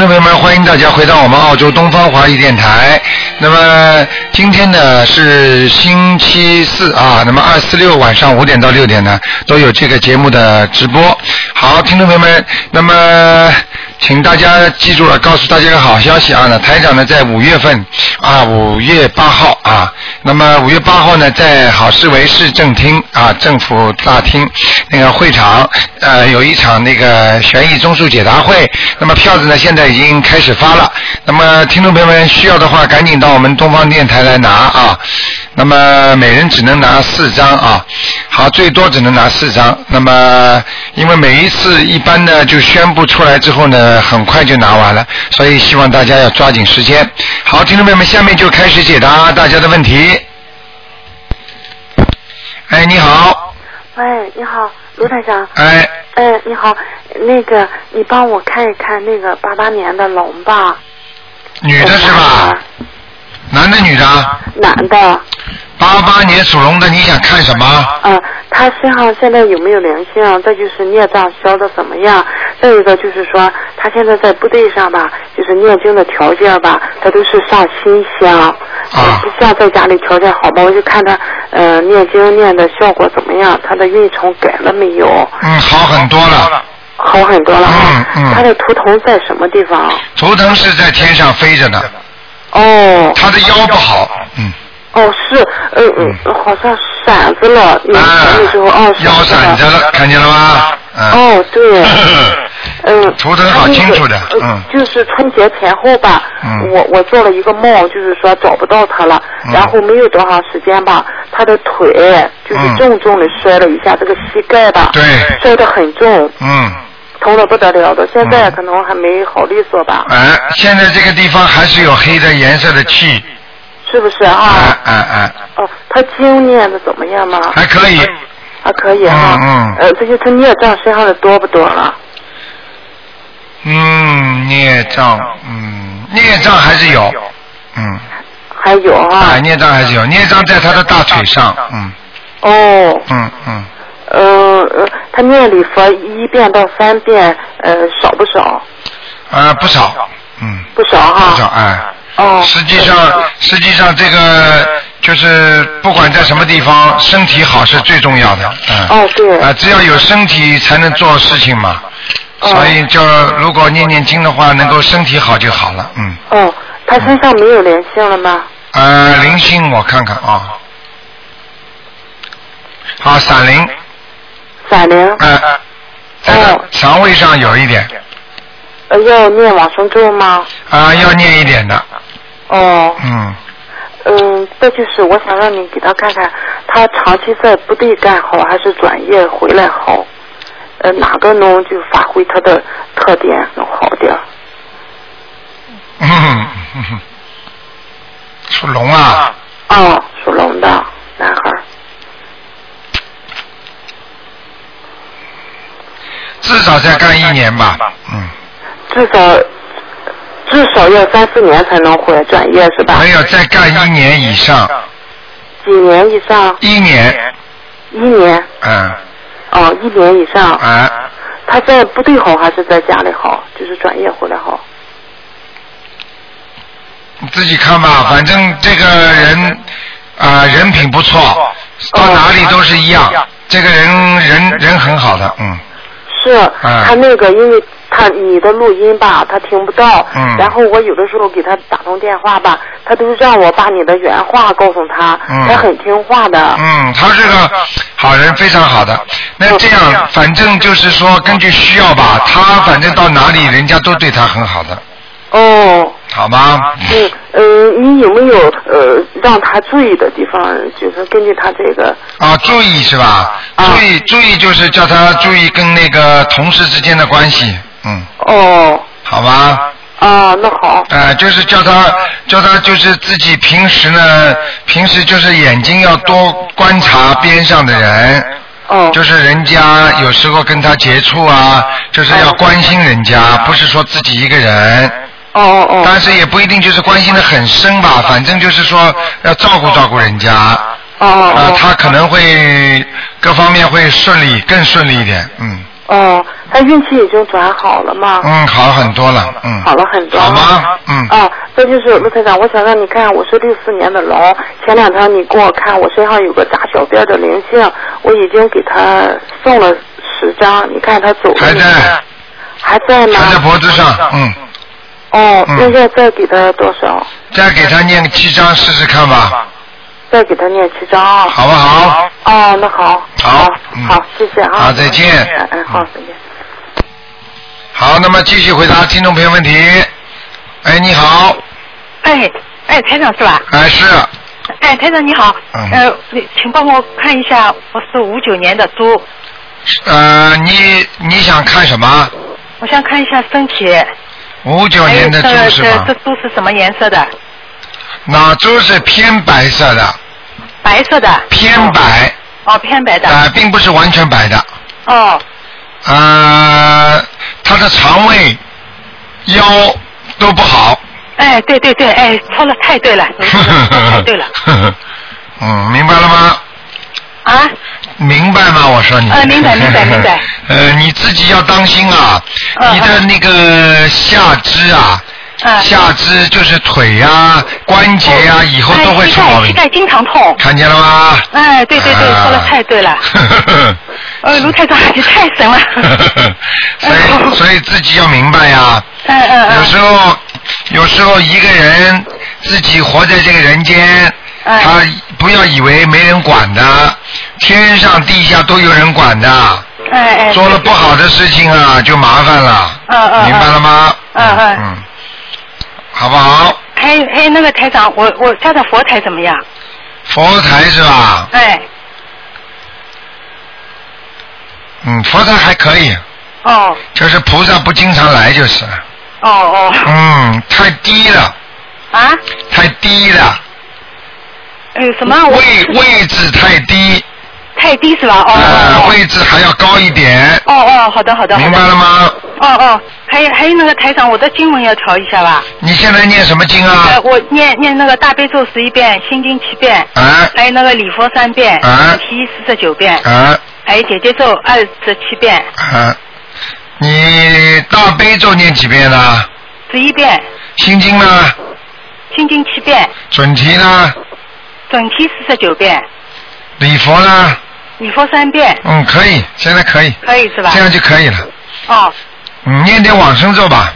众朋友们欢迎大家回到我们澳洲东方华语电台。那么今天呢是星期四啊，那么二四六晚上五点到六点呢都有这个节目的直播。好，听众朋友们，那么请大家记住了，告诉大家个好消息啊！那，台长呢在五月份啊，五月八号啊，那么五月八号呢在好市委市政厅啊，政府大厅那个会场呃有一场那个悬疑综述解答会，那么票子呢现在已经开始发了，那么听众朋友们需要的话赶紧到我们东方电台来拿啊，那么每人只能拿四张啊，好，最多只能拿四张，那么因为每一次一般呢就宣布出来之后呢，很快就拿完了，所以希望大家要抓紧时间。好，听众朋友们，下面就开始解答大家的问题。哎，你好，喂，你好，卢台长。哎，哎，你好，那个你帮我看一看那个八八年的龙吧。女的是吧？男的女的？男的。八八年属龙的，你想看什么？嗯，他身上现在有没有灵性？再就是孽障消的怎么样？再一个就是说，他现在在部队上吧，就是念经的条件吧，他都是上新香，啊不像在家里条件好吧？我就看他呃念经念的效果怎么样，他的运程改了没有？嗯，好很多了。好很多了啊。嗯嗯他的图腾在什么地方？图腾是在天上飞着呢，哦。他的腰不好，嗯，哦，是，嗯。嗯，好像闪着了，那时候哦，腰闪着了，看见了吗？嗯。哦，对，嗯，图腾好清楚的嗯呃就是春节前后吧，嗯。我我做了一个梦，就是说找不到他了，嗯。然后没有多长时间吧，他的腿就是嗯。重重的摔了一下，这个膝盖吧，对摔得很重，嗯，疼的不得了的，现在嗯。可能还没好利索吧，哎，现在这个地方还是有黑的颜色的气，是不是？哎啊？哎哎，哦，他经念的怎么样吗？还可以，还可以哈，嗯嗯。呃，这些他孽障身上的多不多了？嗯，孽障，嗯，孽障还是有，嗯，还有啊。哎，，孽障还是有，孽障在他的大腿上，嗯。哦，嗯嗯，呃呃，他念礼佛一遍到三遍，呃，少不少？啊，不少，嗯，不少哈。不少，哎。哦。实际上，实际上这个就是不管在什么地方，身体好是最重要的。嗯。哦，对。啊，只要有身体才能做事情嘛。哦所以就如果念念经的话，能够身体好就好了。嗯。哦，他身上没有灵性了吗？呃，灵性我看看啊。好，闪灵，闪灵。呃，在哦他肠胃上有一点，呃，要念往生咒吗？啊，要念一点的，哦，嗯，嗯，再就是我想让你给他看看，他长期在部队干好还是转业回来好？呃，哪个能就发挥他的特点能好点儿？嗯嗯，属龙啊，哦，属龙的男孩。至少再干一年吧，嗯，至少至少要三四年才能回来转业是吧？没有再干一年以上，几年以上？一年，一年？嗯，哦，一年以上。啊，他在部队好还是在家里好？就是转业回来好？你自己看吧，反正这个人啊、人品不错，到哪里都是一样，这个人人人很好的，嗯，是，嗯他那个因为他你的录音吧，他听不到，嗯然后我有的时候给他打通电话吧，他都让我把你的原话告诉他，嗯他很听话的。嗯，他是个好人，非常好的。那这样，反正就是说，根据需要吧，他反正到哪里，人家都对他很好的，哦，好吗？嗯嗯，你有没有呃让他注意的地方？就是根据他这个，啊，注意是吧？啊注意注意就是叫他注意跟那个同事之间的关系，嗯，哦，好吧？啊，那好，呃，就是叫他叫他就是自己平时呢，平时就是眼睛要多观察边上的人，哦，就是人家有时候跟他接触啊，就是要关心人家，不是说自己一个人。哦哦哦，但是也不一定就是关心的很深吧，反正就是说要照顾照顾人家。哦哦啊，哦，他可能会各方面会顺利，更顺利一点，嗯。哦，他他运气已经转好了吗？嗯，好很多了，嗯。好了很多。好吗？嗯。啊，这就是陆台长，我想让你看，我是六四年的龙。前两天你给我看，我身上有个大小便的灵性，我已经给他送了十张，你看他走了还没在，还在吗？还在脖子上，嗯，哦，嗯现在再给他多少？再给他念个七张试试看吧，再给他念七张啊。好不好？哦，那好。好嗯好，谢谢啊。好再见嗯嗯，好，再见。好，那么继续回答听众朋友问题。哎，你好，哎哎，台长是吧？哎是，哎，台长你好，嗯呃，你请帮我看一下，我是五九年的猪，呃，你你想看什么？我想看一下身体，五九年的猪是吧这这？猪是什么颜色的？那猪是偏白色的，白色的。偏白，哦，偏白的。啊、并不是完全白的。哦呃，他的肠胃、腰都不好。哎，对对对，哎，说了太对了，太对了。嗯，明白了吗？啊，明白吗？我说你。呃明白明白明白。呃，你自己要当心啊，嗯你的那个下肢啊，嗯。下肢就是腿呀、关节呀、以后都会出毛病。哎膝盖经常痛。看见了吗？哎，对对对，啊说的太对了。呃，卢太长，你太神了。所以所以自己要明白呀、嗯嗯嗯。有时候有时候一个人自己活在这个人间，哎他不要以为没人管的，天上地下都有人管的。哎哎。做了不好的事情啊，就麻烦了。嗯嗯嗯明白了吗？嗯嗯嗯，好不好？还有还那个台长，我我家的佛台怎么样？佛台是吧？哎，嗯，佛台还可以，哦就是菩萨不经常来就是。哦哦嗯，太低了，啊，太低了，呃什么？位位置太低，太低是吧？哦呃，哦位置还要高一点，哦哦，好的。好的明白了？吗？哦哦，还有还有那个台长，我的经文要调一下吧。你现在念什么经啊呃，？我念念那个大悲咒十一遍，心经七遍，啊还有那个礼佛三遍，啊提四十九遍，啊还有姐姐咒二十七遍，啊！你大悲咒念几遍呢？十一遍，心经呢？心经七遍，准提呢？准提四十九遍，礼佛呢？礼佛三遍，嗯，可以，现在可以，可以是吧这？样就可以了。哦嗯，念点往生咒吧，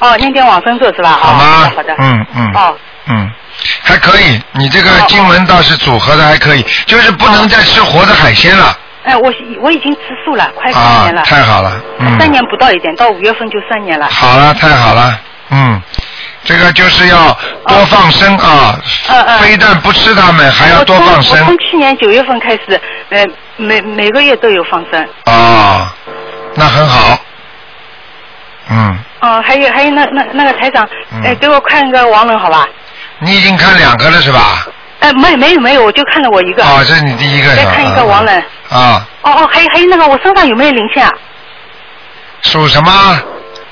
哦，念点往生咒是吧？好吗？哦、好的。嗯嗯哦。嗯，还可以。你这个哦。经文倒是组合的还可以，就是不能再吃活的海鲜了。哎，我我已经吃素了，快三啊年了，，太好了，嗯，三年不到一点，到五月份就三年了。好了，太好了，嗯，这个就是要多放生啊，嗯嗯。非但不吃它们，还要多放生。从去年九月份开始，呃，每每个月都有放生。啊，那很好，嗯，哦，还有还有那那那个台长，嗯哎，给我看一个王人好吧？你已经看两个了是吧？哎，没没有没有，我就看了我一个。哦，这是你第一个是吧？再看一个王人。啊，哦哦，还有还有那个我身上有没有灵性啊？属什么？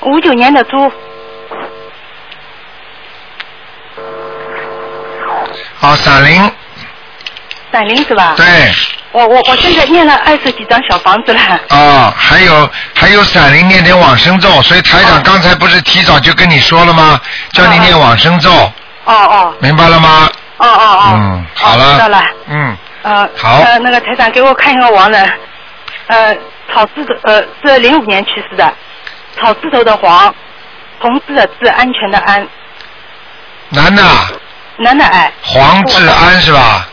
五九年的猪。啊，闪灵，闪灵是吧？对，我我我现在念了二十几张小房子了。啊，还有还有闪灵念点往生咒，所以台长哦刚才不是提早就跟你说了吗？叫你念往生咒，哦哦明白了吗？哦哦哦。嗯，好了。哦知道了。嗯，呃。好呃，那个台长给我看一个亡人，呃，草字头，呃，是零五年去世的，草字头的黄，同字的字，安全的安，男的，男的哎。黄志安是吧？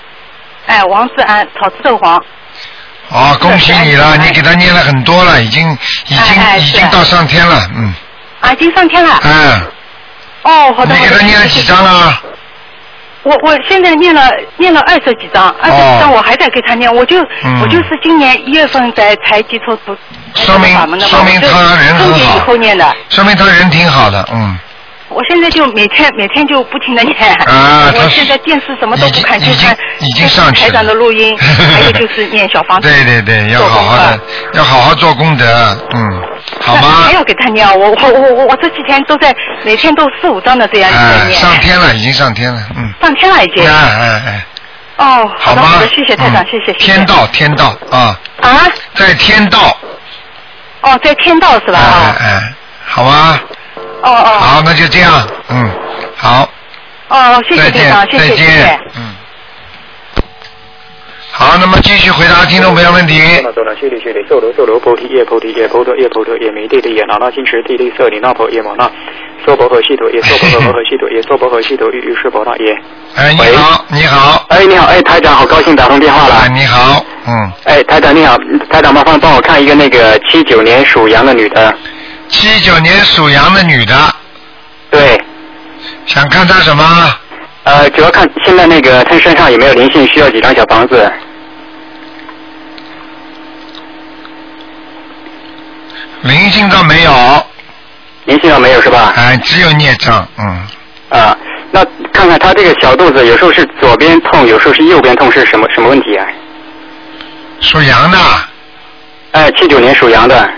哎，王志安，草字头黄。哦，恭喜你了，你给他念了很多了，已经已经哎哎已经到上天了，嗯，啊，已经上天了。嗯，哦，好的。你给他念了几张？了？我我现在念了念了二十几张，二十几张我还在给他念，我就、我就是今年一月份才才接触读说明说明他人很春节以好后念的。说明他人挺好的，嗯，我现在就每天每天就不停的念。啊我现在电视什么都不看，就看已经上去台长的录音，还有就是念小房子。对对对，要好好的，要好好做功德，嗯，好吗没有给他念，我我我我我这几天都在每天都四五张的这样念。上天了，已经上天了，嗯，上天了已经。哎哎哎，哦，好的好的，？谢谢台长，嗯谢谢。天道天道啊，啊？在天道，哦，在天道是吧？哎哎，好吧，哦哦好，那就这样，嗯，好，哦，谢谢台长，，谢再谢谢谢见。，嗯。好，那么继续回答听众朋友问题。多了，谢里谢里，受罗受罗，菩提叶菩提叶，菩提叶菩提叶，弥地地叶，拿那金池地地色里那婆叶摩那，娑婆诃悉陀耶，娑婆诃摩诃悉陀耶，娑婆诃悉陀喻喻是婆那耶。哎，你喂好，你好，哎，你好，哎，台长，好高兴打通电话哎，了。你好，嗯，哎，台长你好，台长麻烦帮我看一个那个七九年属羊的女的，七九年属羊的女的，对，想看她什么？呃，主要看现在那个她身上有没有灵性，需要几张小房子？灵性倒没有，灵性倒没有是吧？哎，只有孽障，嗯，啊，那看看她这个小肚子，有时候是左边痛，有时候是右边痛，是什么什么问题啊？属羊的，哎，七九年属羊的，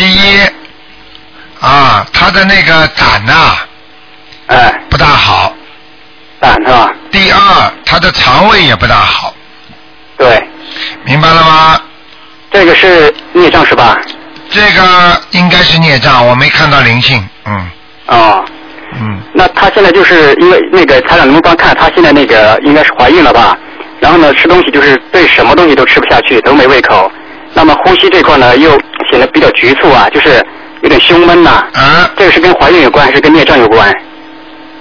第一，啊，他的那个胆呐、哎，不大好，胆是吧？第二，他的肠胃也不大好，对，明白了吗？这个是孽障是吧？这个应该是孽障，我没看到灵性，嗯哦，嗯，那他现在就是因为那个他长能不能帮看他现在那个应该是怀孕了吧？然后呢，吃东西就是对什么东西都吃不下去，都没胃口。那么呼吸这块呢，又显得比较局促啊，就是有点胸闷呐、啊这个是跟怀孕有关还是跟孽障有关？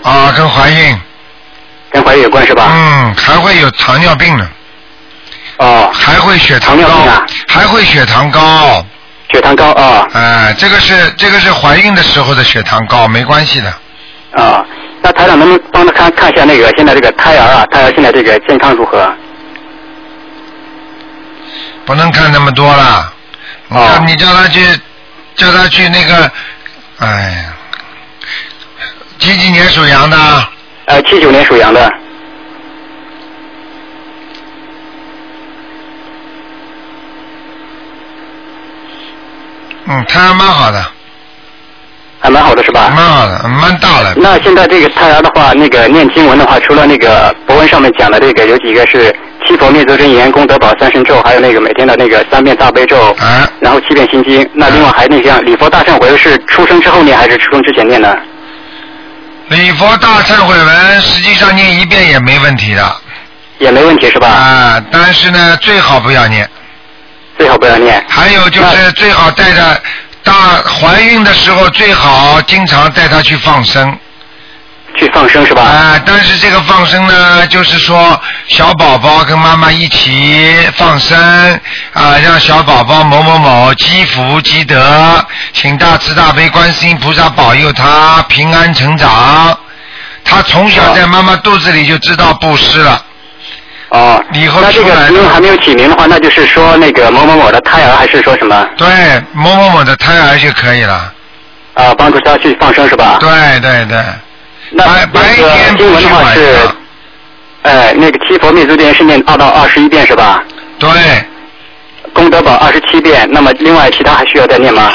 啊，跟怀孕，跟怀孕有关是吧？嗯，还会有糖尿病呢，哦，还会血糖高糖尿病啊，还会血糖高，血糖高啊哎，这个是这个是怀孕的时候的血糖高，没关系的。啊。那台长能不能帮他看看一下那个现在这个胎儿啊，胎儿现在这个健康如何？不能看那么多了。你叫、哦你叫他去，叫他去那个，哎呀，几几年属羊的？呃，七九年属羊的。嗯，他还蛮好的，还蛮好的是吧？蛮好的，蛮大的。那现在这个胎儿的话，那个念经文的话，除了那个博文上面讲的这个，有几个是七佛灭罪真言、功德宝三神咒，还有那个每天的那个三遍大悲咒，啊，然后七遍心经。那另外还那像礼佛大忏悔是出生之后念还是出生之前念呢？礼佛大忏悔文实际上念一遍也没问题的也没问题是吧？啊，但是呢，最好不要念。最好不要念。还有就是最好带着大怀孕的时候，最好经常带她去放生。去放生是吧？啊、但是这个放生呢，就是说小宝宝跟妈妈一起放生啊、让小宝宝某某某积福积德，请大慈大悲观世音菩萨保佑他平安成长。他从小在妈妈肚子里就知道布施了，哦，以后那这个如果还没有起名的话，那就是说那个某某某的胎儿，还是说什么对某某某的胎儿就可以了。啊？帮助他去放生是吧？对对对，那白白那个天不经文的话是上，呃，那个七佛灭罪真言是念二到二十一遍是吧？对，功德宝二十七遍，那么另外其他还需要再念吗？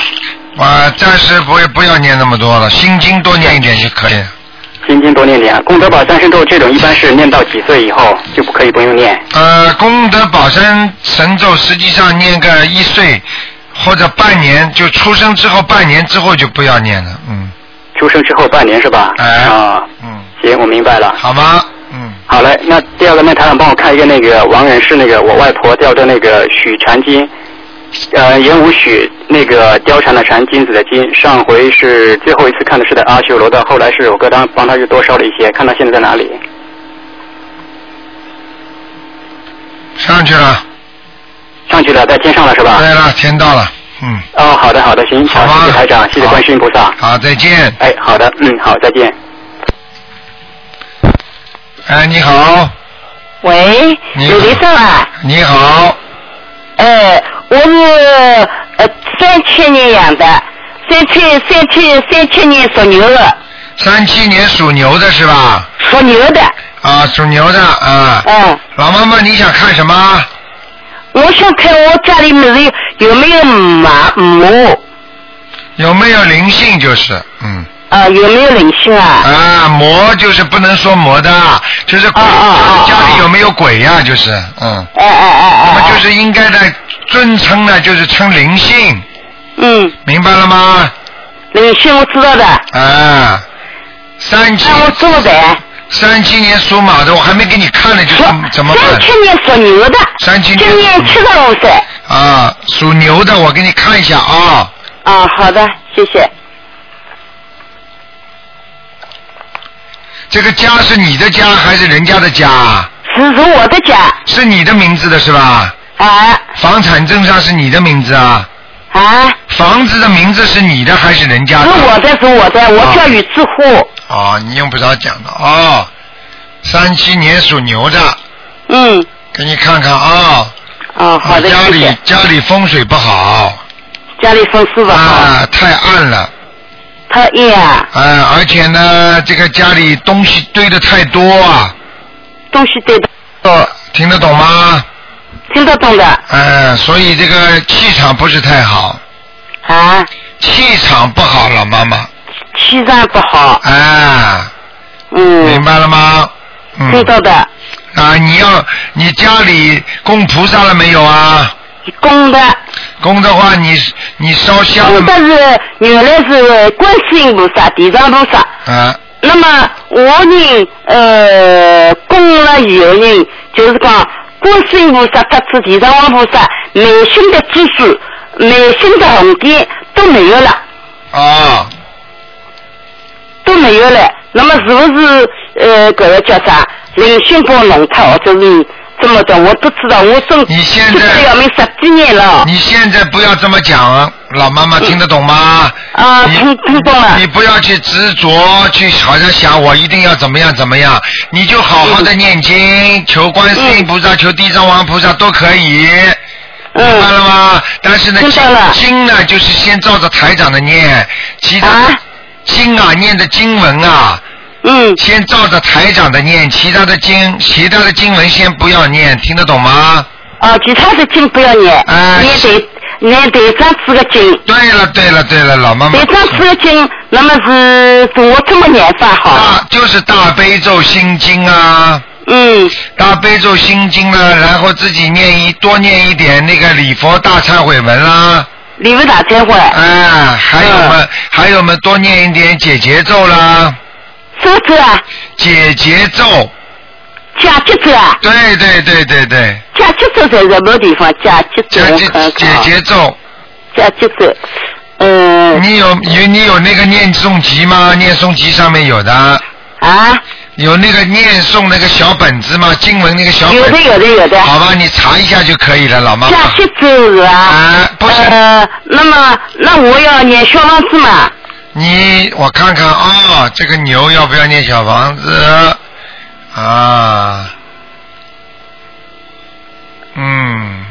我，暂时不不要念那么多了，心经多念一点就可以了。心经多念点，功德宝三神咒这种一般是念到几岁以后就不可以不用念。呃，功德宝三神咒实际上念个一岁或者半年，就出生之后半年之后就不要念了，嗯出生之后半年是吧？哎啊，嗯，行，我明白了。好吗？嗯，好嘞，那第二个，那台长帮我看一个那个王人是那个我外婆叫做那个许禅金，呃，言无许那个貂蝉的蝉，金子的金。上回是最后一次看的是在阿修罗的，后来是我哥当帮他又多烧了一些，看他现在在哪里？上去了。上去了，在天上了是吧？对了，天到了，嗯，哦，好的好的，行，好谢谢台长，谢谢好观世音菩萨。好，再见。哎，好的，嗯，好，再见。哎，你好，喂，你好刘医生啊，你好，呃，我是呃三七年养的，三七三七三七年属牛的，三七年属牛的是吧？属牛的，啊，属牛的啊。嗯，老妈妈，你想看什么？我想看我家里没有有没有马母有没有灵性？就是，嗯，啊，有没有灵性啊？啊，魔就是不能说魔的，就是鬼，啊家里有没有鬼呀、就是，嗯，哎哎哎哎。那么就是应该的尊称呢，就是称灵性，嗯，明白了吗？灵性我知道的，啊，三七那我做的。三七年属马的，我还没给你看呢，就说怎怎么办？三七年属牛的，三七年今年七十五岁。啊，属牛的，我给你看一下啊。啊，好的，谢谢。这个家是你的家还是人家的家？是是我的家。是你的名字的是吧？啊房产证上是你的名字啊？啊，房子的名字是你的还是人家的是的？我的，是我的，我叫于志户。哦，你用不着讲的哦。三七年属牛的，嗯，给你看看啊。哦，好的，家里。家里风水不好家里风水不好，啊，太暗了。太暗啊，啊，而且呢，这个家里东西堆的太多啊，东西堆的，哦，听得懂吗？听得懂的。嗯、所以这个气场不是太好，啊，气场不好，老妈妈，气场不好，啊，明嗯，白了吗？嗯。听到的，啊，你要你家里供菩萨了没有啊？供的，供的话，你你烧香。公的是原来是观世音菩萨、地藏菩萨，啊。那么我呢，呃，供了以后呢，就是讲观世音菩萨特指地藏王菩萨，内心的支柱、内心的红点都没有了，啊都没有了。那么是不是呃，这个叫啥灵性波弄脱，或者是这么的？我不知道，我真你现在这个要命十几年了。你现在不要这么讲，老妈妈听得懂吗？啊，你听听懂了你。不要去执着，去好像想我一定要怎么样怎么样，你就好好的念经，求观世音菩萨，求地藏王菩萨都可以。明白了嗯，吗？但是呢，经呢，就是先照着台长的念，其他啊经啊，念的经文啊，嗯，先照着台长的念，其他的经，其他的经文先不要念，听得懂吗？啊，其他的经不要念，哎念对念对张子的经。对了，对了，对了，老妈妈对。张子的经，那么是怎么这么念法好？大就是大悲咒心经啊，嗯，大悲咒心经呢，然后自己念一多念一点那个礼佛大忏悔文啦，礼佛大忏悔，哎，还有嘛，还有嘛，多念一点解结咒啦，什么咒啊？解结咒，假结咒啊？对对对对对，假结咒在什么地方？假结咒解解我看看解啊结咒，假结咒，嗯你有有你有那个念诵集吗？念诵集上面有的，啊，有那个念诵那个小本子吗？经文那个小本子，有的有的有的。好吧，你查一下就可以了，老妈妈。假结咒是吧？啊，不是。呃，那么那我要念小房子嘛？你我看看啊、这个牛要不要念小房子啊？嗯，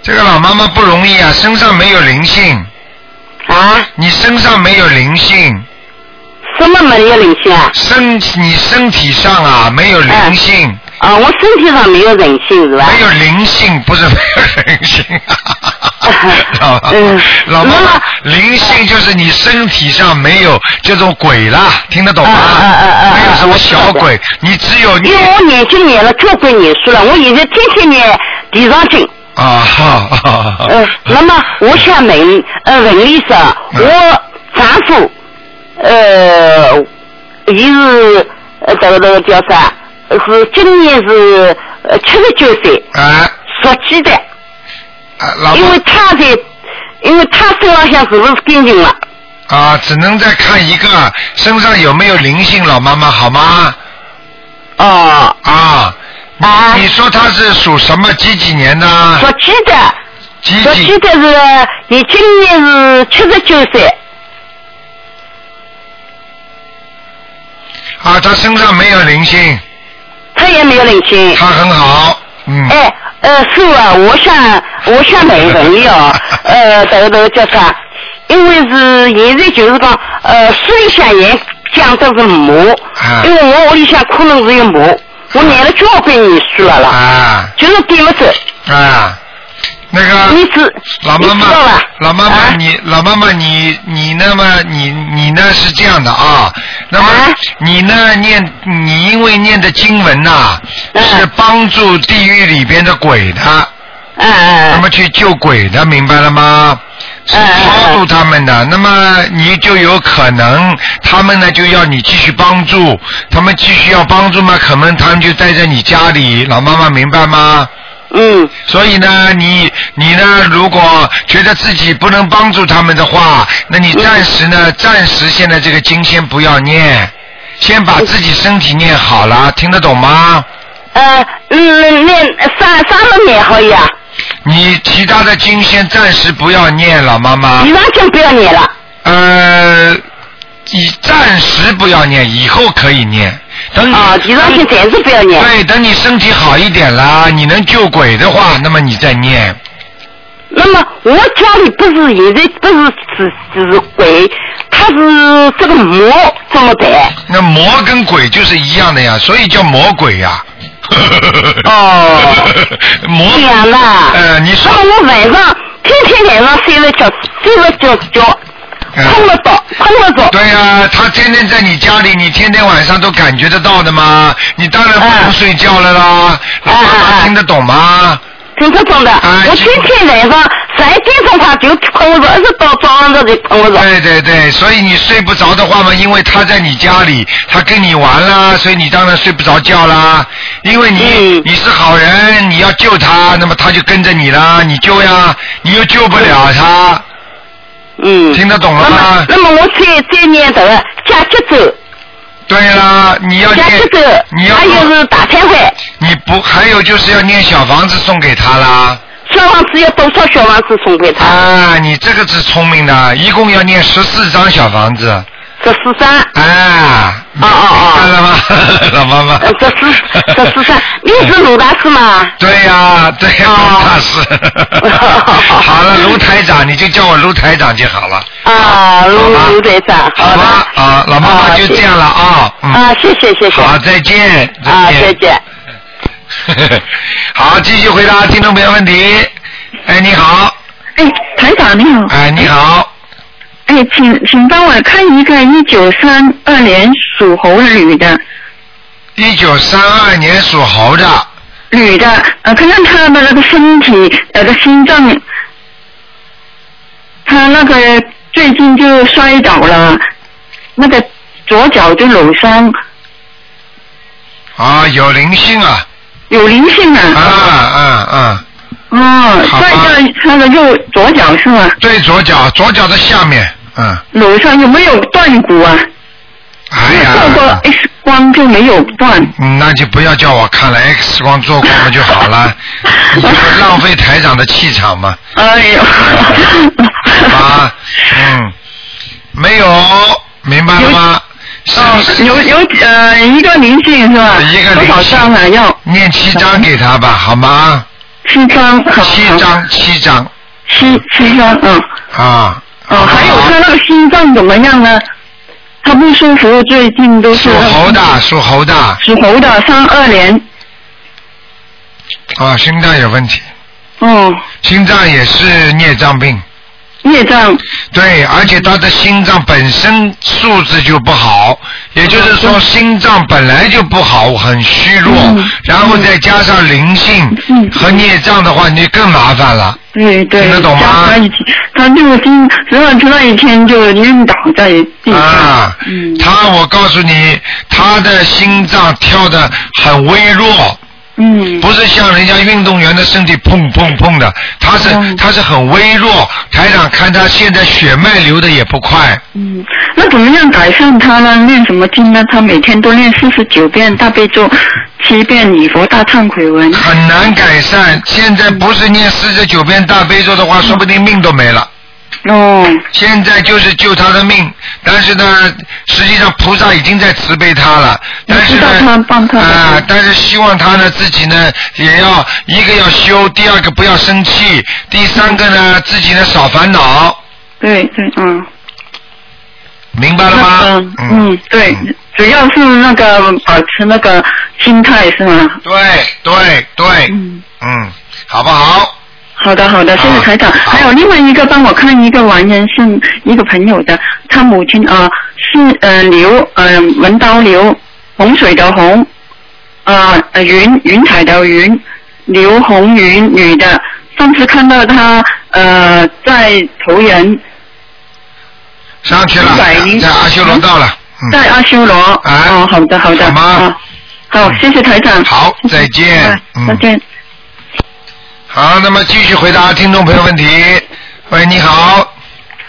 这个老妈妈不容易啊，身上没有灵性，啊，你身上没有灵性，什么没有灵性啊？身你身体上啊没有灵性，啊，我身体上没有人性是吧？没有灵性，不是没有灵性。老妈妈嗯老妈妈那么，灵性就是你身体上没有这种鬼啦，听得懂吗？啊啊啊啊啊没有什么小鬼，你只有你因为我念经念了交关年数了，我现在天天念地藏经。啊哈哈哈。呃，那么我想问，呃，问医生，嗯我丈夫，呃，也是呃这个这个叫啥？是今年是呃七十九岁，哎，属鸡的，因为他的，因为他身上像是不是干净了？啊，只能再看一个身上有没有灵性，老妈妈好吗？哦，啊，啊你说他是属什么几几年的？属鸡的，几几属鸡？的是，你今年是七十九岁，啊，他身上没有灵性，他也没有灵性。他很好，嗯。哎，呃，师傅啊，我想我想问问你哦，呃，这个这个叫啥？因为是现在就是讲，呃，水里向也讲的是魔，啊因为我屋里向可能是有魔，我念了交关年数了啦，啊就是点不走。啊，那个你知老妈妈老妈妈啊，你老妈妈，你你那么你你呢是这样的啊？那么啊。你呢念你因为念的经文呐、嗯是帮助地狱里边的鬼的，嗯嗯那么去救鬼的，明白了吗？是超度他们的，那么你就有可能，他们呢就要你继续帮助，他们继续要帮助嘛，可能他们就待在你家里，老妈妈明白吗？嗯所以呢，你你呢，如果觉得自己不能帮助他们的话，那你暂时呢，暂时现在这个经先不要念，先把自己身体念好了，听得懂吗？呃嗯念三三个念可以啊，你其他的经先暂时不要念了，妈妈你完全不要念了。呃，你暂时不要念，以后可以念。等你啊，地上经暂时不要念。对，等你身体好一点啦，你能救鬼的话，那么你再念。那么我家里不是现在不是是是鬼，他是这个魔怎么办？那魔跟鬼就是一样的呀，所以叫魔鬼呀。哦 魔这样的。呃，你说那么我晚上天天晚上睡了觉，睡了觉觉，对呀、他天天在你家里，你天天晚上都感觉得到的吗？你当然不能嗯睡觉了啦。老妈嗯嗯嗯妈听得懂吗？听得懂的，啊我天天晚上三点钟他就碰我着，一直到早上就碰我着。对对对，所以你睡不着的话嘛，因为他在你家里，他跟你玩啦，所以你当然睡不着觉啦。因为你、嗯你是好人，你要救他，那么他就跟着你啦，你救呀，你又救不了他，嗯。听得懂了那么吗？那么我再再念这个加节奏，对啦，你要念加节奏，，你要还有是大忏悔，你不还有就是要念小房子送给他啦。小房子要多少小房子送给他？啊，你这个是聪明的，一共要念十四张小房子。这十三，啊，哦哦哦看了吗，老妈妈呃？这十这十三，你是卢大师吗？对呀、对呀、哦卢大师。好了，卢台长，你就叫我卢台长就好了。啊，卢卢台长，好的吧，啊，老妈妈啊就这样了啊。嗯。啊，谢谢谢谢。好，再见。啊，再见。好，继续回答听众朋友问题。哎，你好，哎，台长你好。哎，你好，哎，请请帮我看一个一九三二年属猴的女的，一九三二年属猴的，女的，呃，看看她的那个身体，那个心脏，她那个最近就摔倒了，那个左脚就扭伤，啊，有灵性啊，有灵性啊啊。啊啊，哦，好吧。摔在她的右左脚是吗？对左脚，左脚的下面，嗯，楼上有没有断骨啊？哎呀做过，X 光就没有断。嗯那就不要叫我看了，X 光做过嘛就好了，你就浪费台长的气场嘛，哎呦。啊，嗯，没有，明白了吗？哦，有有呃一个灵性是吧？一个灵性多少张啊？要念七张给他吧，好吗？七张，七张，七张七七张，嗯，啊。哦，还有他那个心脏怎么样呢？他不舒服，最近都是属猴的，属猴的。属猴的，三二年，啊，心脏有问题，哦，心脏也是孽障病。业障，对，而且他的心脏本身素质就不好，也就是说心脏本来就不好，很虚弱，嗯。然后再加上灵性嗯。和孽障的话，你更麻烦了。对对，听得懂吗？他就今十二出那一天就晕倒在地上，啊，嗯。他我告诉你，他的心脏跳得很微弱，嗯，不是像人家运动员的身体砰砰砰的，他是嗯他是很微弱。台长看他现在血脉流的也不快，嗯，那怎么样改善他呢？练什么经呢？他每天都练四十九遍大悲咒，七遍礼佛大忏悔文。很难改善。现在不是念四十九遍大悲咒的话，说不定命都没了。哦，现在就是救他的命，但是呢，实际上菩萨已经在慈悲他了。但是呢啊、但是希望他呢自己呢也要一个要修，第二个不要生气，第三个呢自己呢少烦恼，对对，嗯。明白了吗？嗯嗯，对，主要是那个保持那个心态是吗？对对对，嗯，嗯，好不好？好的，好的，谢谢台长。好还有另外一个，帮我看一个完人是一个朋友的，他母亲呃是呃刘呃文刀刘，洪水的洪，呃呃云云彩的云，刘红云女的。上次看到她呃在投人，上去了，在阿修罗到了。嗯，在阿修罗。哎哦，好的，好的。好吗啊好，谢谢台长。好，再见再见。好，那么继续回答听众朋友问题。喂，你好，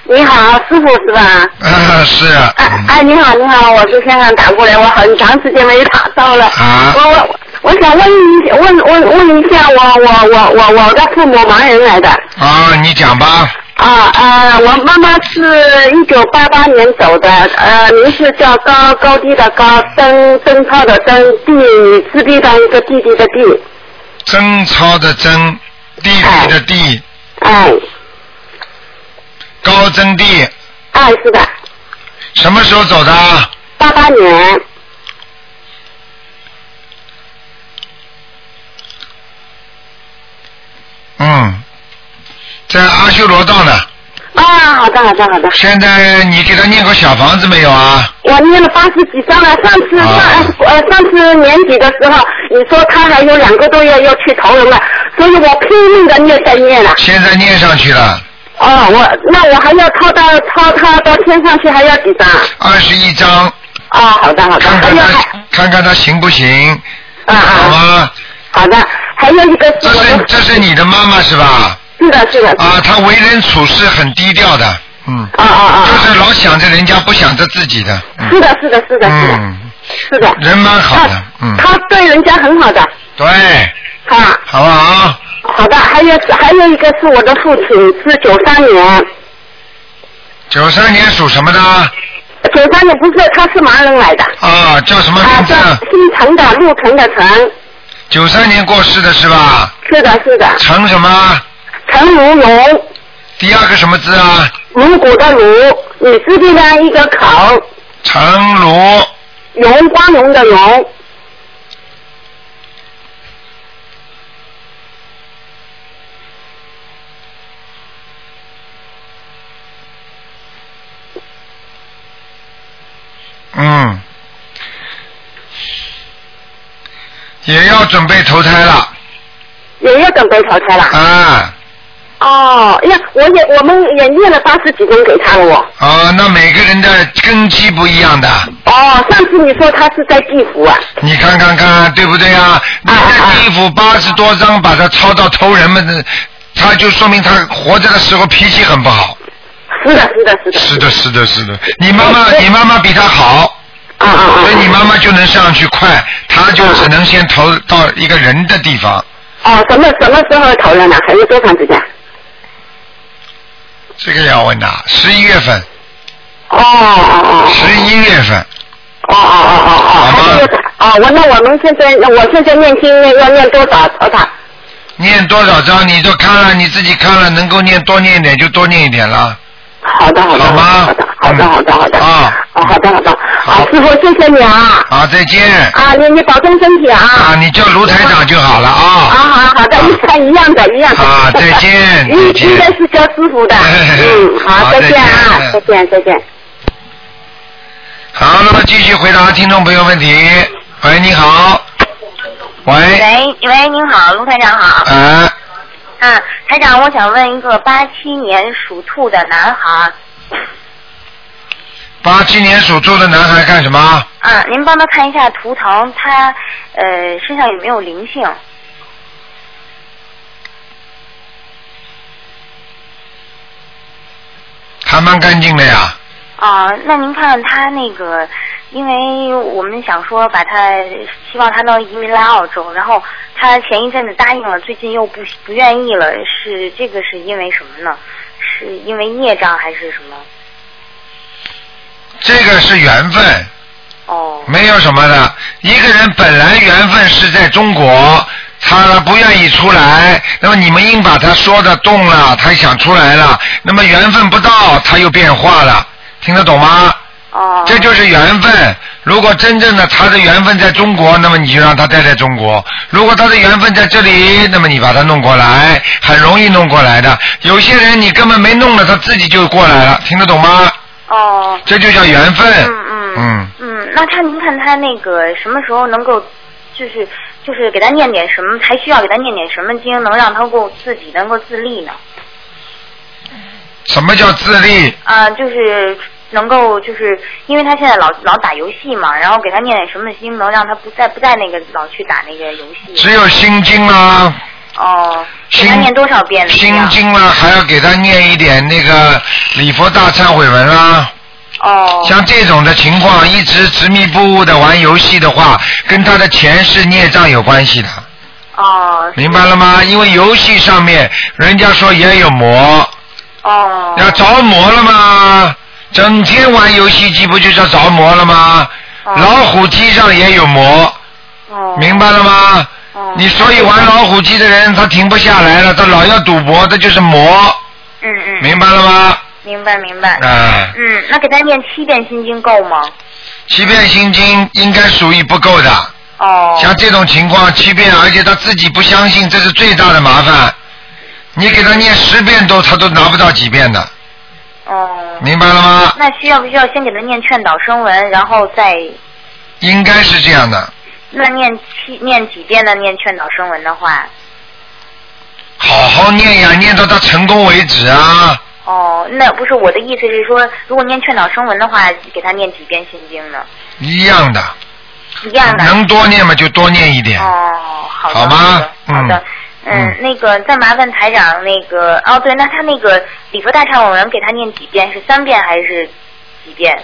你好，师傅是吧？啊，是，哎嗯哎，你好，你好，我是香港打过来，我很长时间没打到了。啊我我我想问一问问问一下，我我我我我的父母盲人来的。啊，你讲吧。啊呃，我妈妈是一九八八年走的，呃，名字叫高高低的高，曾曾超的曾，弟女自闭的一个弟弟的弟，贞操的贞，地理的地，哎。高增地，哎是的，什么时候走的？八八年，嗯，在阿修罗道呢。啊，好的好的好的，现在你给他念过小房子没有啊？我念了八十几张了，上次上、啊呃上次年底的时候，你说他还有两个多月要去投人了，所以我拼命的念在念了。现在念上去了，哦，我那我还要抄到抄他到天上去，还要几张？二十一章，哦，好的好的，看看他还看看他行不行，啊啊好啊，吗？好的，还有一个是这是，这是你的妈妈是吧？是的是的，啊，她为人处事很低调的，嗯，啊啊啊，就是老想着人家，不想着自己的，嗯。是的是的是的是的。嗯，是的，人蛮好的，嗯，他对人家很好的，对，啊，好不好？好的，还有还有一个是我的父亲，是九三年，九三年属什么的？九三年不是他是盲人来的。啊，叫什么名字？姓陈的，陆陈的陈，九三年过世的是吧？是的，是的，陈什么？陈如龙，第二个什么字啊？如果的如，你字边呢一个口，陈如，荣光荣的荣，嗯，也要准备投胎了也要准备投胎了。啊哦，呀，我也我们也念了八十几张给他了哦。啊！那每个人的根基不一样的，哦，上次你说他是在地府啊？你看看看，对不对啊？你在地府八十多张把他抄到偷人们的，他就说明他活着的时候脾气很不好。是的，是的，是的。是的，是的，是的。你妈妈，你妈妈比他好，啊啊啊！所以你妈妈就能上去快，她就只能先投到一个人的地方。哦，什么什么时候投了呢？还有多长时间？这个要问的，十一月份，哦哦哦十一月份，哦哦哦哦哦，好吗还有哦，我那我们现在，我现在念经要念多少多少？念多少章你都看了，你自己看了，能够念多念一点就多念一点了。好的，好的，好吗好的，好的，好的，好的，啊。哦，好的，好的，好。好，师傅，谢谢你啊，好，再见。啊，你你保重身体啊，啊，你叫卢台长就好了啊，啊。好好的，一看一样的，一样的，啊再见应再见。应该是叫师傅的，嗯，好好，再见。啊，再见再见，好，那么继续回答听众朋友问题。喂，你好。喂。喂喂，您好，卢台长好。哎，嗯，台长，我想问一个八七年属兔的男孩，八七年属猪的男孩干什么？啊，您帮他看一下图腾，他呃身上有没有灵性？还蛮干净的呀。啊，那您看看他那个，因为我们想说把他希望他能移民来澳洲，然后他前一阵子答应了，最近又不不愿意了，是这个是因为什么呢？是因为孽障还是什么？这个是缘分，哦没有什么的。一个人本来缘分是在中国，他不愿意出来，那么你们硬把他说的动了，他想出来了，那么缘分不到，他又变化了，听得懂吗？哦哦。这就是缘分。如果真正的他的缘分在中国，那么你就让他待在中国；如果他的缘分在这里，那么你把他弄过来，很容易弄过来的。有些人你根本没弄了，他自己就过来了，听得懂吗？哦。这就叫缘分。嗯嗯。嗯，嗯，那他您看他那个什么时候能够，就是就是给他念点什么，还需要给他念点什么经，能让他够自己能够自立呢？什么叫自立？啊、就是能够就是因为他现在老老打游戏嘛，然后给他念点什么经，能让他不再不再那个老去打那个游戏。只有心经啦。哦，给他念多少遍呢？心经啦，还要给他念一点那个礼佛大忏悔文啦。哦。像这种的情况，一直执迷不悟的玩游戏的话，跟他的前世孽障有关系的。哦。明白了吗？因为游戏上面人家说也有魔。哦。要着魔了吗？整天玩游戏机不就叫着魔了吗？老虎机上也有魔。哦。明白了吗？你所以玩老虎机的人，他停不下来了，他老要赌博，这就是魔。嗯嗯。明白了吗？明白明白。啊嗯，那给他念七遍心经够吗？七遍心经应该属于不够的。哦。像这种情况，七遍，而且他自己不相信，这是最大的麻烦。你给他念十遍都，他都拿不到几遍的，哦。明白了吗？那需要不需要先给他念劝导声文，然后再应该是这样的。那念七念几遍的念劝导声文的话？好好念呀，念到他成功为止啊！哦，那不是我的意思是说，如果念劝导声文的话，给他念几遍心经呢？一样的，一样的。能多念嘛就多念一点，哦，好的。好吗？好的。嗯，那个再麻烦台长，那个哦对，那他那个礼佛大忏悔文给他念几遍？是三遍还是几遍？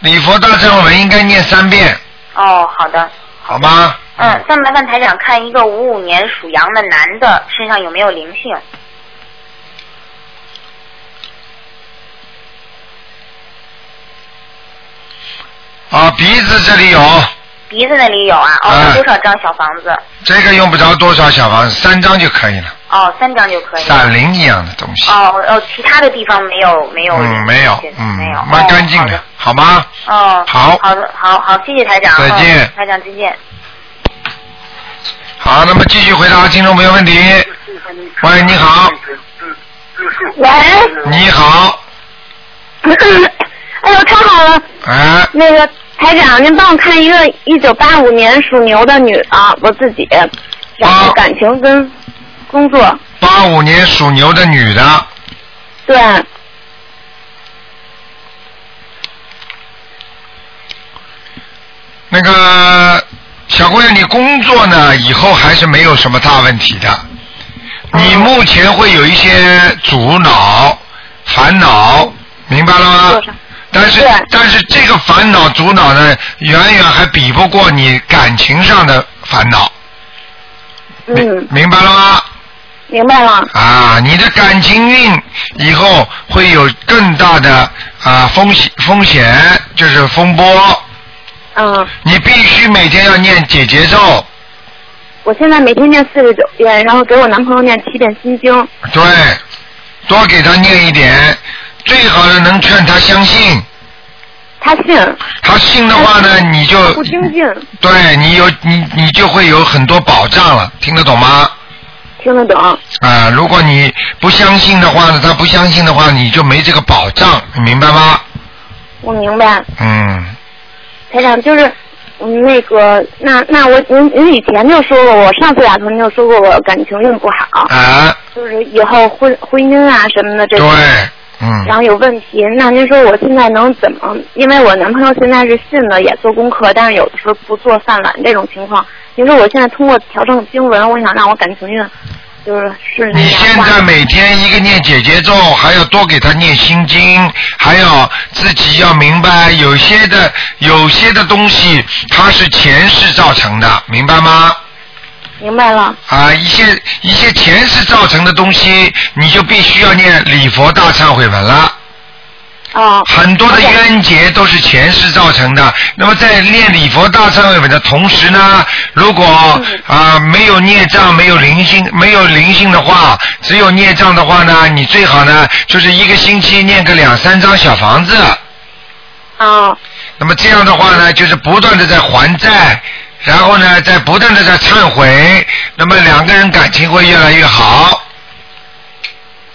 礼佛大忏悔文应该念三遍，哦，好的。好吗？嗯，再麻烦台长看一个五五年属羊的男的身上有没有灵性？啊，鼻子这里有，鼻子那里有啊？哦，多少张小房子？这个用不着多少小房子，三张就可以了，哦，三张就可以。闪灵一样的东西。哦哦，其他的地方没有没有。嗯，没有，嗯，没有，蛮干净的，好吗？哦，好好的，好好，谢谢台长。再见嗯台长再见。好，那么继续回答听众朋友问题。喂，你好，喂，你好，哎呦，太好了！哎，那个台长，您帮我看一个一九八五年属牛的女的，我自己，然后感情跟工作，八五年属牛的女的，对，那个小姑娘，你工作呢以后还是没有什么大问题的。你目前会有一些阻挠、烦恼，明白了吗？但是但是这个烦恼阻挠呢，远远还比不过你感情上的烦恼。嗯，明白了吗？明白了。啊，你的感情运以后会有更大的啊风险风险，就是风波。嗯。你必须每天要念解结咒，我现在每天念四十九遍，然后给我男朋友念七遍心经。对，多给他念一点，最好的能劝他相信。他信。他信的话呢，你就不听信，对你有你你就会有很多保障了，听得懂吗？听得懂。啊，如果你不相信的话呢，他不相信的话，你就没这个保障，你明白吗？我明白。嗯，台长就是。嗯，那个，那那我您您以前就说过，我上次打通您就说过我感情运不好，啊，就是以后婚婚姻啊什么的这种，对，嗯，然后有问题。那您说我现在能怎么？因为我男朋友现在是信的，也做功课，但是有的时候不做饭碗这种情况。您说我现在通过调整经文，我想让我感情运就是顺利你现在每天一个念姐姐咒，还要多给他念心经，还要自己要明白，有些的有些的东西它是前世造成的，明白吗？明白了。啊，一些一些前世造成的东西，你就必须要念礼佛大忏悔文了。哦。很多的冤结都是前世造成的。那么在念礼佛大忏悔文的同时呢，如果啊、没有孽障、没有灵性、没有灵性的话，只有孽障的话呢，你最好呢就是一个星期念个两三张小房子。哦。那么这样的话呢，就是不断的在还债，然后呢，在不断的在忏悔，那么两个人感情会越来越好，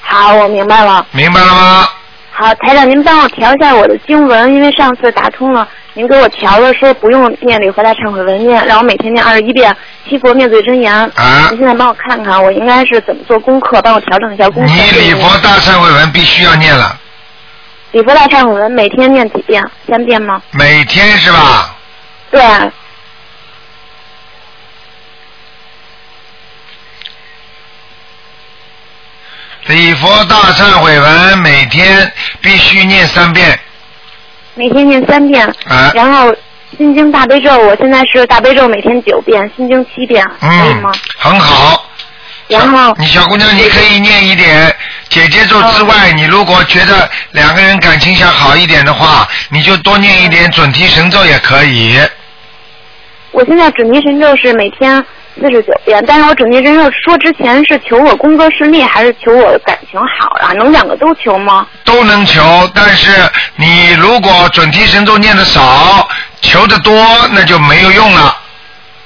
好，我明白了。明白了吗？好，台长，您帮我调一下我的经文，因为上次打通了，您给我调了，说不用念礼佛大忏悔文，念让我每天念二十一遍七佛灭罪真言。啊您现在帮我看看，我应该是怎么做功课，帮我调整一下功课。你礼佛大忏悔文必须要念了，礼佛大忏悔文每天念几遍？三遍吗？每天是吧？对，礼佛大忏悔文每天必须念三遍，每天念三遍。啊然后心经大悲咒，我现在是大悲咒每天九遍，心经七遍，可以嗯吗？，很好。然后你小姑娘，你可以念一点姐姐咒之外，你如果觉得两个人感情想好一点的话，你就多念一点准提神咒也可以。我现在准提神咒是每天四十九遍，但是我准提神咒说之前是求我工作顺利，还是求我感情好啊？能两个都求吗？都能求，但是你如果准提神咒念的少，求的多，那就没有用了，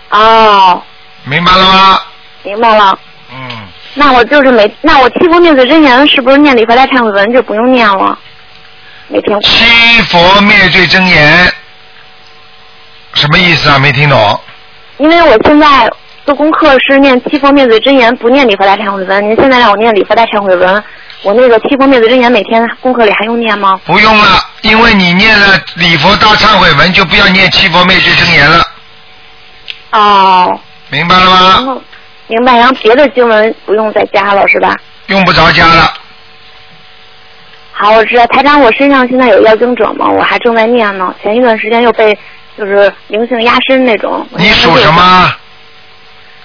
哦，明白了吗？明白了。嗯，那我就是每那我七佛灭罪真言是不是念礼佛大忏悔文就不用念了？每天七佛灭罪真言什么意思啊？没听懂。因为我现在做功课是念七佛灭罪真言，不念礼佛大忏悔文。您现在让我念礼佛大忏悔文，我那个七佛灭罪真言每天功课里还用念吗？不用了，因为你念了礼佛大忏悔文，就不要念七佛灭罪真言了，哦，明白了然吗？后明白，然后别的经文不用再加了是吧？用不着加了。好，我知道。台长，我身上现在有妖精者吗？我还正在念呢。前一段时间又被就是灵性压身那种。你属什？么？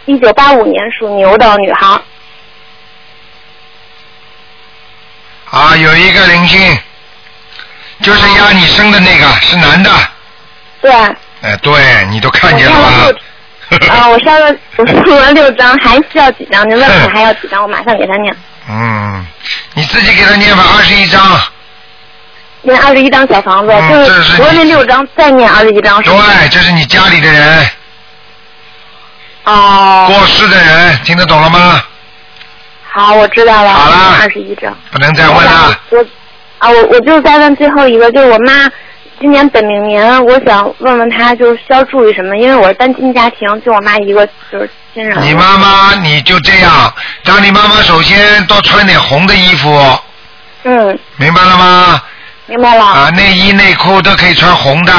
一九八五年属牛的女孩。啊，有一个灵性，就是压你生的那个，是男的。对。哎，对你都看见了？啊，我烧了，我烧了六张，还需要几张？您问我还要几张，我马上给他念。嗯，你自己给他念吧，二十一张。念二十一张小房子，就是除了那六张，再念二十一张。对，这是你家里的人，哦。过世的人，听得懂了吗？好，我知道了。好了二十一张。不能再问了。我啊，我我就再问最后一个，就是我妈今年本命年，我想问问她，就是需要注意什么？因为我是单亲家庭，就我妈一个就是亲人。你妈妈，你就这样，让你妈妈首先多穿点红的衣服，嗯，明白了吗？明白了。啊，内衣内裤都可以穿红的，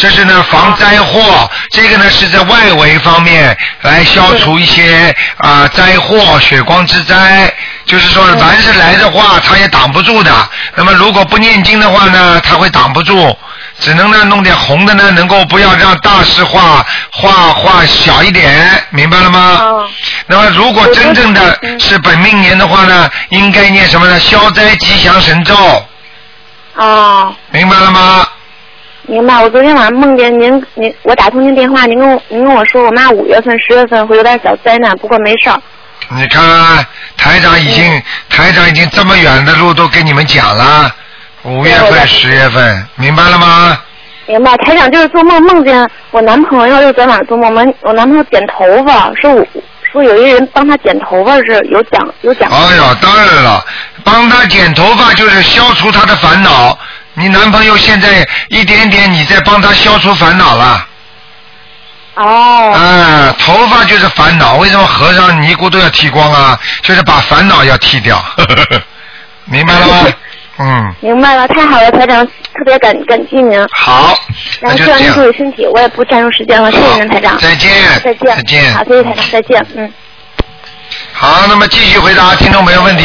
这是呢防灾祸。这个呢是在外围方面来消除一些啊灾祸、血光之灾。就是说，凡是来的话，它也挡不住的。那么如果不念经的话呢，它会挡不住。只能呢弄点红的呢，能够不要让大事化化化小一点，明白了吗？那么如果真正的是本命年的话呢，应该念什么呢？消灾吉祥神咒，哦，明白了吗？明白。我昨天晚上梦见您，您我打通您电话，您跟我您跟我说，我妈五月份、十月份会有点小灾难，不过没事儿。你看，台长已经、台长已经这么远的路都跟你们讲了，五月份、十月份，明白了吗？明白，台长就是做梦梦见我男朋友，又昨晚做梦，我我男朋友剪头发，说我说有一个人帮他剪头发是有奖有奖。哎呀，当然了，帮他剪头发就是消除他的烦恼。你男朋友现在一点点你在帮他消除烦恼了。哦。啊，头发就是烦恼，为什么和尚尼姑都要剃光啊？就是把烦恼要剃掉，明白了吗？嗯，明白了，太好了，台长，特别感感激您。好，然后希望您注意身体，我也不占用时间了，谢谢您，台长。再见再见。再见好，谢谢台长，再见。嗯。好，那么继续回答听众朋友问题。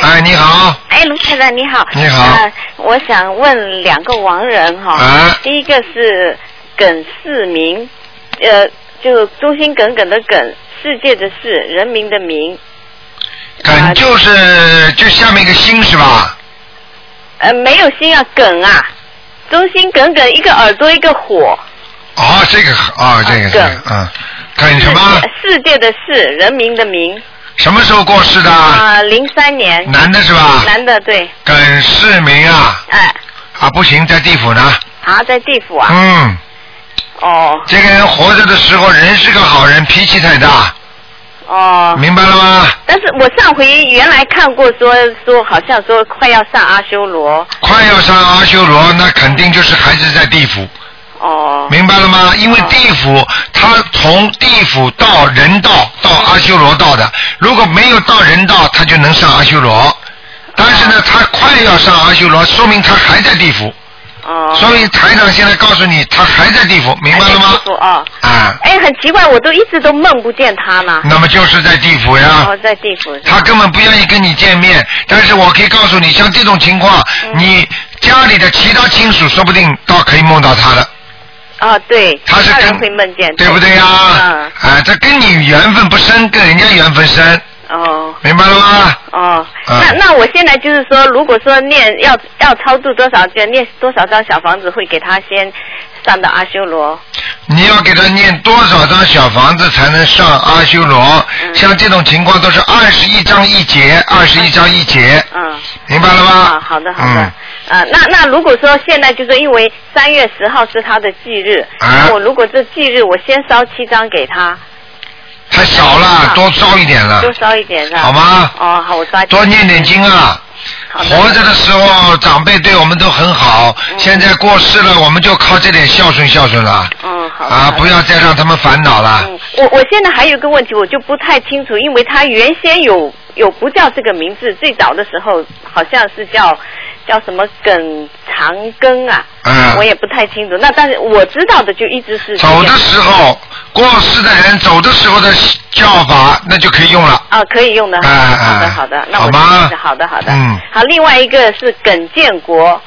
哎，你好，哎，卢台长你好。你好呃我想问两个亡人哈。啊第一个是耿世民，呃，就忠心耿耿的耿，世界的世，人民的民。耿就是就下面一个心是吧？呃，没有心啊，耿啊，忠心耿耿，一个耳朵一个火。哦，这个哦，这个这个嗯，耿什么？世界的世，人民的民。什么时候过世的？啊，零三年。男的是吧男的对。耿世民啊，哎。啊不行，在地府呢。啊，在地府啊。嗯，哦这个人活着的时候人是个好人，脾气太大，哦。明白了吗？但是我上回原来看过说说好像说快要上阿修罗。快要上阿修罗，那肯定就是还是在地府。哦。明白了吗？因为地府，他从地府到人道到阿修罗道的，如果没有到人道，他就能上阿修罗。但是呢，他快要上阿修罗，说明他还在地府。哦。所以台长现在告诉你，他还在地府，明白了吗？地府哦。啊。哎，很奇怪，我都一直都梦不见他呢。那么就是在地府呀。哦，在地府。他根本不愿意跟你见面，但是我可以告诉你，像这种情况，嗯你家里的其他亲属说不定倒可以梦到他的，哦，对。他是跟会梦见。对不对呀？嗯。啊，这跟你缘分不深，跟人家缘分深，哦。明白了吗？哦，嗯那那我现在就是说，如果说念要要超度多少就念多少张小房子，会给他先上到阿修罗。你要给他念多少张小房子才能上阿修罗？嗯像这种情况都是二十一张一节，二十一张一节，嗯。明白了吗？啊，好的好的。嗯呃，那那如果说现在就是因为三月十号是他的忌日，啊我如果这忌日我先烧七张给他，太少了，多烧一点了，多烧一点是吧？好吗？哦，好，我抓紧。多念点经啊。活着的时候，长辈对我们都很好，现在过世了，我们就靠这点孝顺孝顺了。嗯，好。啊，不要再让他们烦恼了。嗯，我我现在还有一个问题，我就不太清楚，因为他原先有有不叫这个名字，最早的时候好像是叫叫什么耿长庚啊，嗯我也不太清楚。那但是我知道的就一直是走的时候，过世的人走的时候的叫法，那就可以用了。啊，可以用的。好的，好的，那我好吗记着好的，好的。嗯。好，另外一个是耿建国，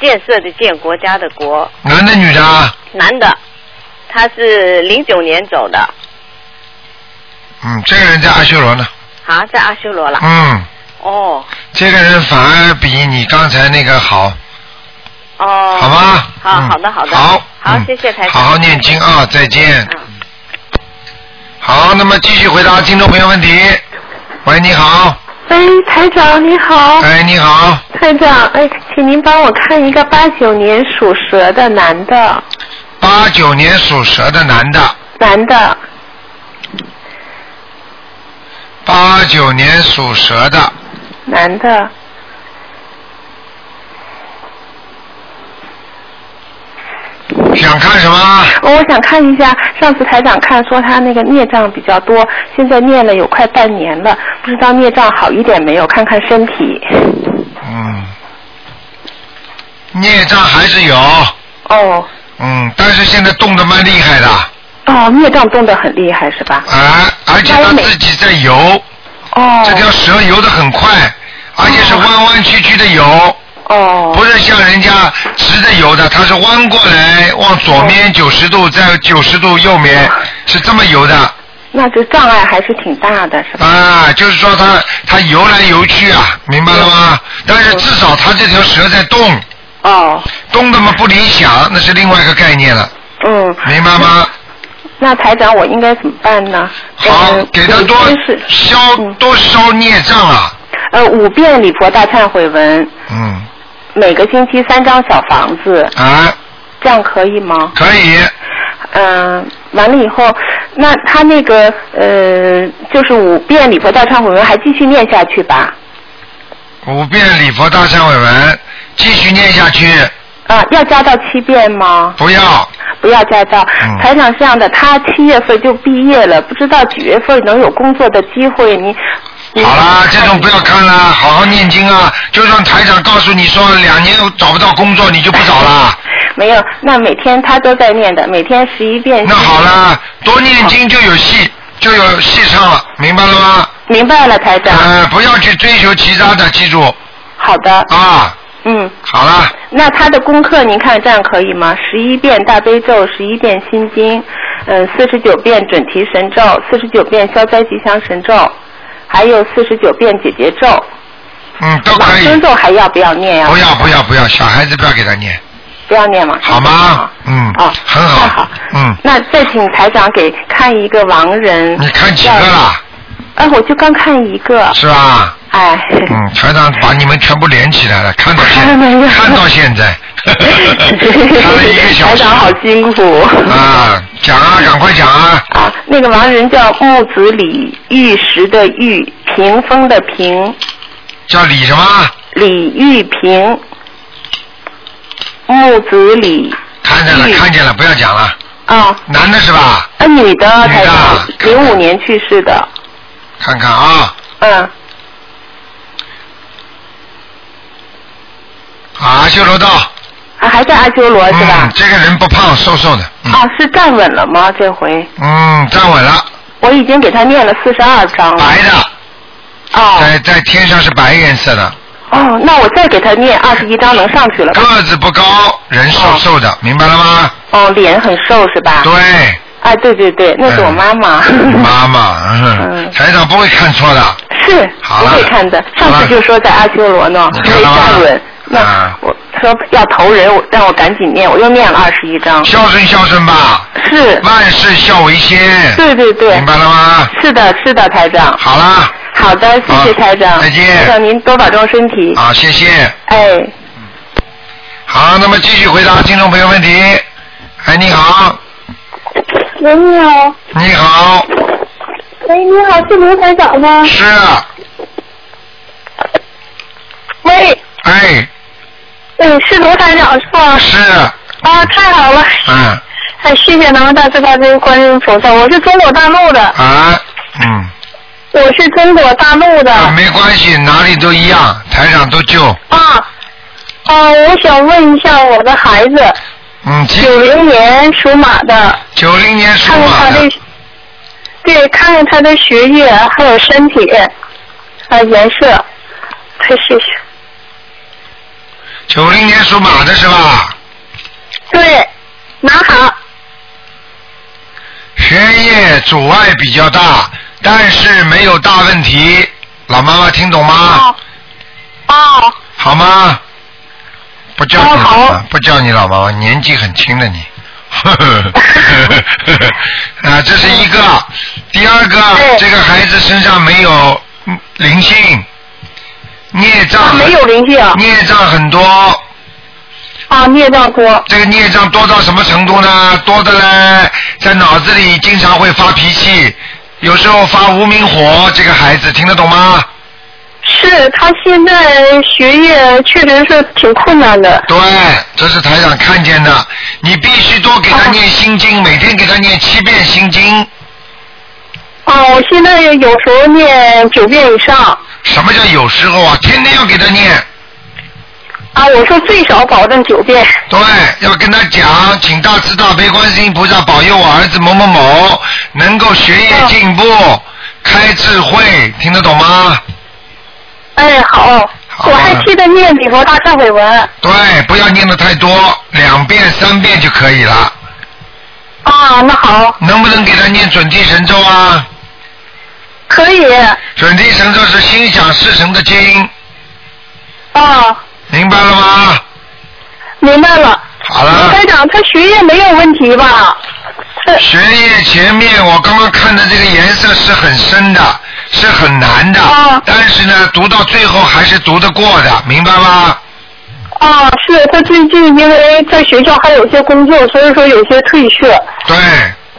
建设的建，国家的国，男的女的啊？男的，他是零九年走的，嗯，这个人在阿修罗呢。啊，在阿修罗了。嗯，哦这个人反而比你刚才那个好，哦。好吗？好嗯好的好的。好，好嗯，谢谢台长。好好念经啊，再见。好，那么继续回答听众朋友问题。喂，你好。哎，台长你好。哎，你好。台长，哎，请您帮我看一个八九年属蛇的男的，八九年属蛇的男的，男的，八九年属蛇的，男的，想看什么？哦我想看一下，上次台长看说他那个孽障比较多，现在念了有快半年了，不知道孽障好一点没有？看看身体。嗯，孽障还是有。哦。嗯，但是现在动得蛮厉害的，哦，孽障动得很厉害是吧？啊，而且他自己在游。哦。这条蛇游得很快，而且是弯弯曲曲的游。哦。不是像人家直的游的，它是弯过来往左面九十度，再九十度右面，是这么游的。那这障碍还是挺大的，是吧？啊，就是说它它游来游去啊，明白了吗？但是至少它这条蛇在动。哦。动的嘛不理想，那是另外一个概念了，嗯。明白吗？那台长，我应该怎么办呢？好，呃给他多消多消孽障啊。呃，五遍礼佛大忏悔文，嗯，每个星期三张小房子，啊，这样可以吗？可以。嗯、完了以后，那他那个呃，就是五遍礼佛大忏悔文还继续念下去吧？五遍礼佛大忏悔文，继续念下去。啊，要加到七遍吗？不要。不要驾照。嗯台长这样的，他七月份就毕业了，不知道几月份能有工作的机会。你好啦，这种不要看啦，好好念经啊！就算台长告诉你说两年找不到工作，你就不找啦。没有，那每天他都在念的，每天十一遍。那好啦，多念经就有戏，就有戏唱了，明白了吗？明白了，台长。呃，不要去追求其他的，记住。好的。啊。嗯。好了，那他的功课您看这样可以吗？十一遍大悲咒，十一遍心经，嗯，四十九遍准提神咒，四十九遍消灾吉祥神咒，还有四十九遍解结咒。嗯，都可以。往生咒还要不要念呀、不要不要不要，小孩子不要给他念，不要念嘛？好吗？嗯。哦，很好。好嗯。那再请台长给看一个亡人。你看几个啦？哎，我就刚看一个。是吧？哎。嗯，台长把你们全部连起来了，看到现在看到现在。看了一个小时。台长好辛苦。啊，讲啊，赶快讲啊！啊，那个盲人叫木子李玉石的玉，屏风的屏。叫李什么？李玉平。木子李。看见了，看见了，不要讲了。啊。男的是吧？啊，女的，女的，零五年去世的。看看啊。嗯。阿修罗道。啊，还在阿修罗是吧？嗯，这个人不胖，瘦瘦的。啊，是站稳了吗？这回？嗯，站稳了。我已经给他念了四十二章了。白的。哦。在在天上是白颜色的。哦，那我再给他念二十一章，能上去了？个子不高，人瘦瘦的，明白了吗？哦，脸很瘦是吧？对。哎，对对对，那是我妈妈。妈妈，嗯，台长不会看错的。是。好了不会看的，上次就说在阿修罗呢，没站稳。那我说要投人，我让我赶紧念，我又念了二十一章。孝顺孝顺吧。是。万事孝为先。对对对。明白了吗？是的，是的，台长。好啦。好的，谢谢台长。再见台长您多保重身体。好，谢谢。哎。好，那么继续回答听众朋友问题。哎，你好，喂，你好。你好，喂，你好，是卢台长吗？是。啊喂。哎。嗯，是卢台长是吧？是。啊，太好了。嗯。哎，谢谢咱们大慈大悲观世音菩萨，我是中国大陆的。啊，嗯。我是中国大陆的。啊，没关系，哪里都一样，台长都救。啊，啊，我想问一下我的孩子，嗯，九零年属马的，九零年属看看他的，对，看看他的学业还有身体，啊，颜色，太谢谢。九零年属马的是吧？对，男孩。学业阻碍比较大，但是没有大问题。老妈妈听懂吗？哦。好吗？不叫你老妈，不叫你老妈妈，年纪很轻的你。啊，这是一个。第二个，这个孩子身上没有嗯灵性，孽障。没有灵性。孽障很多。啊，孽障多。这个孽障多到什么程度呢？多的嘞，在脑子里经常会发脾气，有时候发无名火。这个孩子听得懂吗？是他现在学业确实是挺困难的。对，这是台长看见的。你必须多给他念心经，每天给他念七遍心经。啊，我现在有时候念九遍以上。什么叫有时候啊？天天要给他念。啊，我说最少保证九遍。对，要跟他讲，请大慈大悲观世音菩萨保佑我儿子某某某能够学业进步，开智慧，听得懂吗？哎，好，我还记得念礼佛大忏悔文。对，不要念的太多，两遍三遍就可以了。啊，那好。能不能给他念准提神咒啊？可以。准提神咒是心想事成的经，啊，明白了吗？明白了。好了。台长，他学业没有问题吧？学业前面我刚刚看的这个颜色是很深的，是很难的，但是呢，读到最后还是读得过的，明白吗？啊，是他最近因为在学校还有些工作，所以说有些退却。对。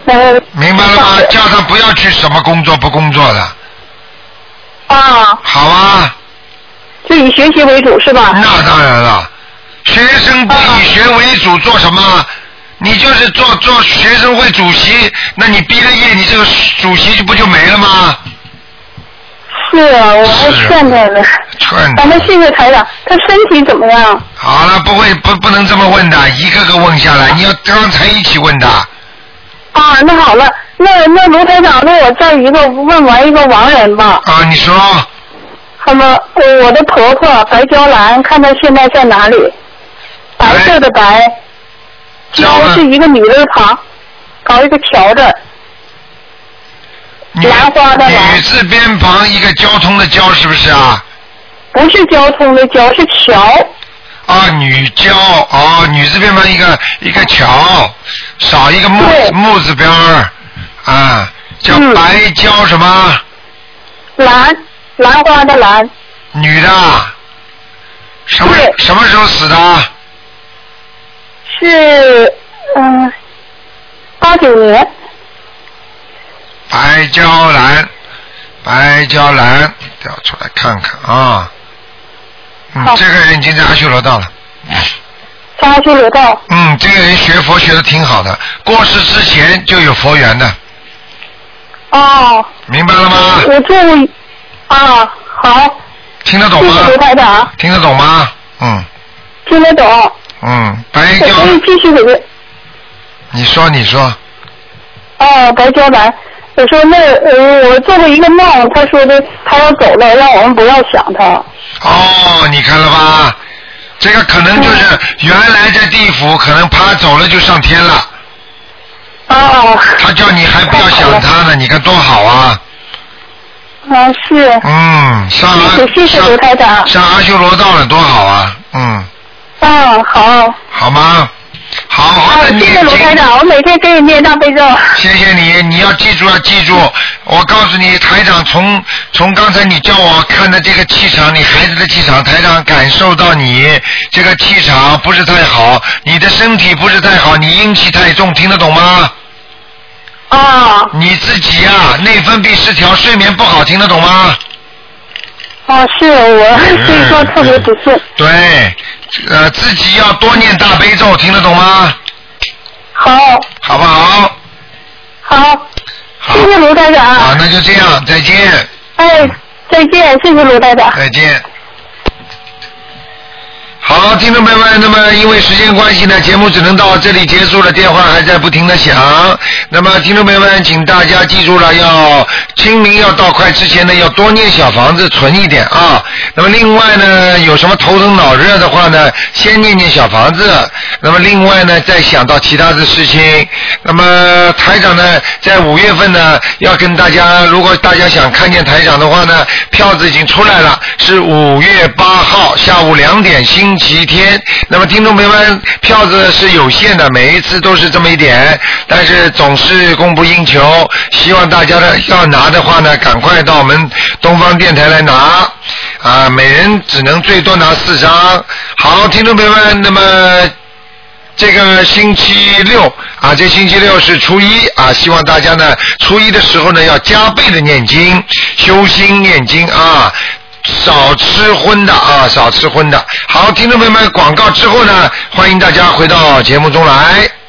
嗯。明白了吗？叫他不要去什么工作不工作的。啊。好啊。就以学习为主是吧？那当然了，学生不以学为主做什么？你就是做做学生会主席，那你毕了业，你这个主席就不就没了吗？是啊，我还劝他呢。劝咱们谢谢台长，他身体怎么样？好了，不会不不能这么问的，一个个问下来，你要刚才一起问的。啊，那好了，那那卢台长，那我再一个问完一个亡人吧。啊，你说。那么，呃我的婆婆白娇兰，看她现在在哪里？白色的白，娇是一个女字旁，搞一个条的。兰花的兰。女字边旁一个交通的交，是不是啊？不是交通的交，是桥。啊，女交哦，女字边旁一个一个桥，少一个木木字边儿啊，叫嗯白娇什么？兰，兰花的兰。女的。什么什么时候死的？是嗯八九年，白娇兰，白娇兰，调出来看看啊。嗯，这个人已经在阿修罗道了。在阿修罗道。嗯，这个人学佛学的挺好的，过世之前就有佛缘的，哦。明白了吗？我做啊，好，听得懂吗谢谢？卢台长，听得懂吗？嗯听得懂。嗯，白可娇，以继续给他。你说你说，哦，白娇兰，我说那呃，我做过一个梦，他说的他要走了，让我们不要想他。哦，你看了吧？这个可能就是原来在地府，可能他走了就上天了。哦。他叫你还不要想他呢，你看多好啊！啊，是。嗯，上阿谢谢谢谢卢台长。上阿修罗道了，多好啊！嗯，嗯，好。好吗？好好的谢谢念经。卢台长，我每天给你念大悲咒。谢谢你，你要记住，要记住。我告诉你，台长从从刚才你叫我看的这个气场，你孩子的气场，台长感受到你这个气场不是太好，你的身体不是太好，你阴气太重，听得懂吗？啊。你自己呀、内分泌失调，睡眠不好，听得懂吗？哦，是我，所以说特别不顺。对，呃，自己要多念大悲咒，听得懂吗？好。好不好？好。谢谢卢台长。好，那就这样，再见。哎，再见，谢谢卢台长。再见。好，听众朋友们，那么因为时间关系呢，节目只能到这里结束了，电话还在不停的响。那么听众朋友们，请大家记住了，要清明要到快之前呢，要多念小房子，存一点啊。那么另外呢，有什么头疼脑热的话呢，先念念小房子。那么另外呢，再想到其他的事情。那么台长呢，在五月份呢，要跟大家，如果大家想看见台长的话呢，票子已经出来了，是五月八号下午两点新，星期天。那么听众朋友们，票子是有限的，每一次都是这么一点，但是总是供不应求。希望大家呢要拿的话呢，赶快到我们东方电台来拿。啊，每人只能最多拿四张。好，听众朋友们，那么这个星期六啊，这星期六是初一啊，希望大家呢初一的时候呢要加倍的念经，修心念经啊。少吃荤的啊，少吃荤的。好，听众朋友们，广告之后呢，欢迎大家回到节目中来。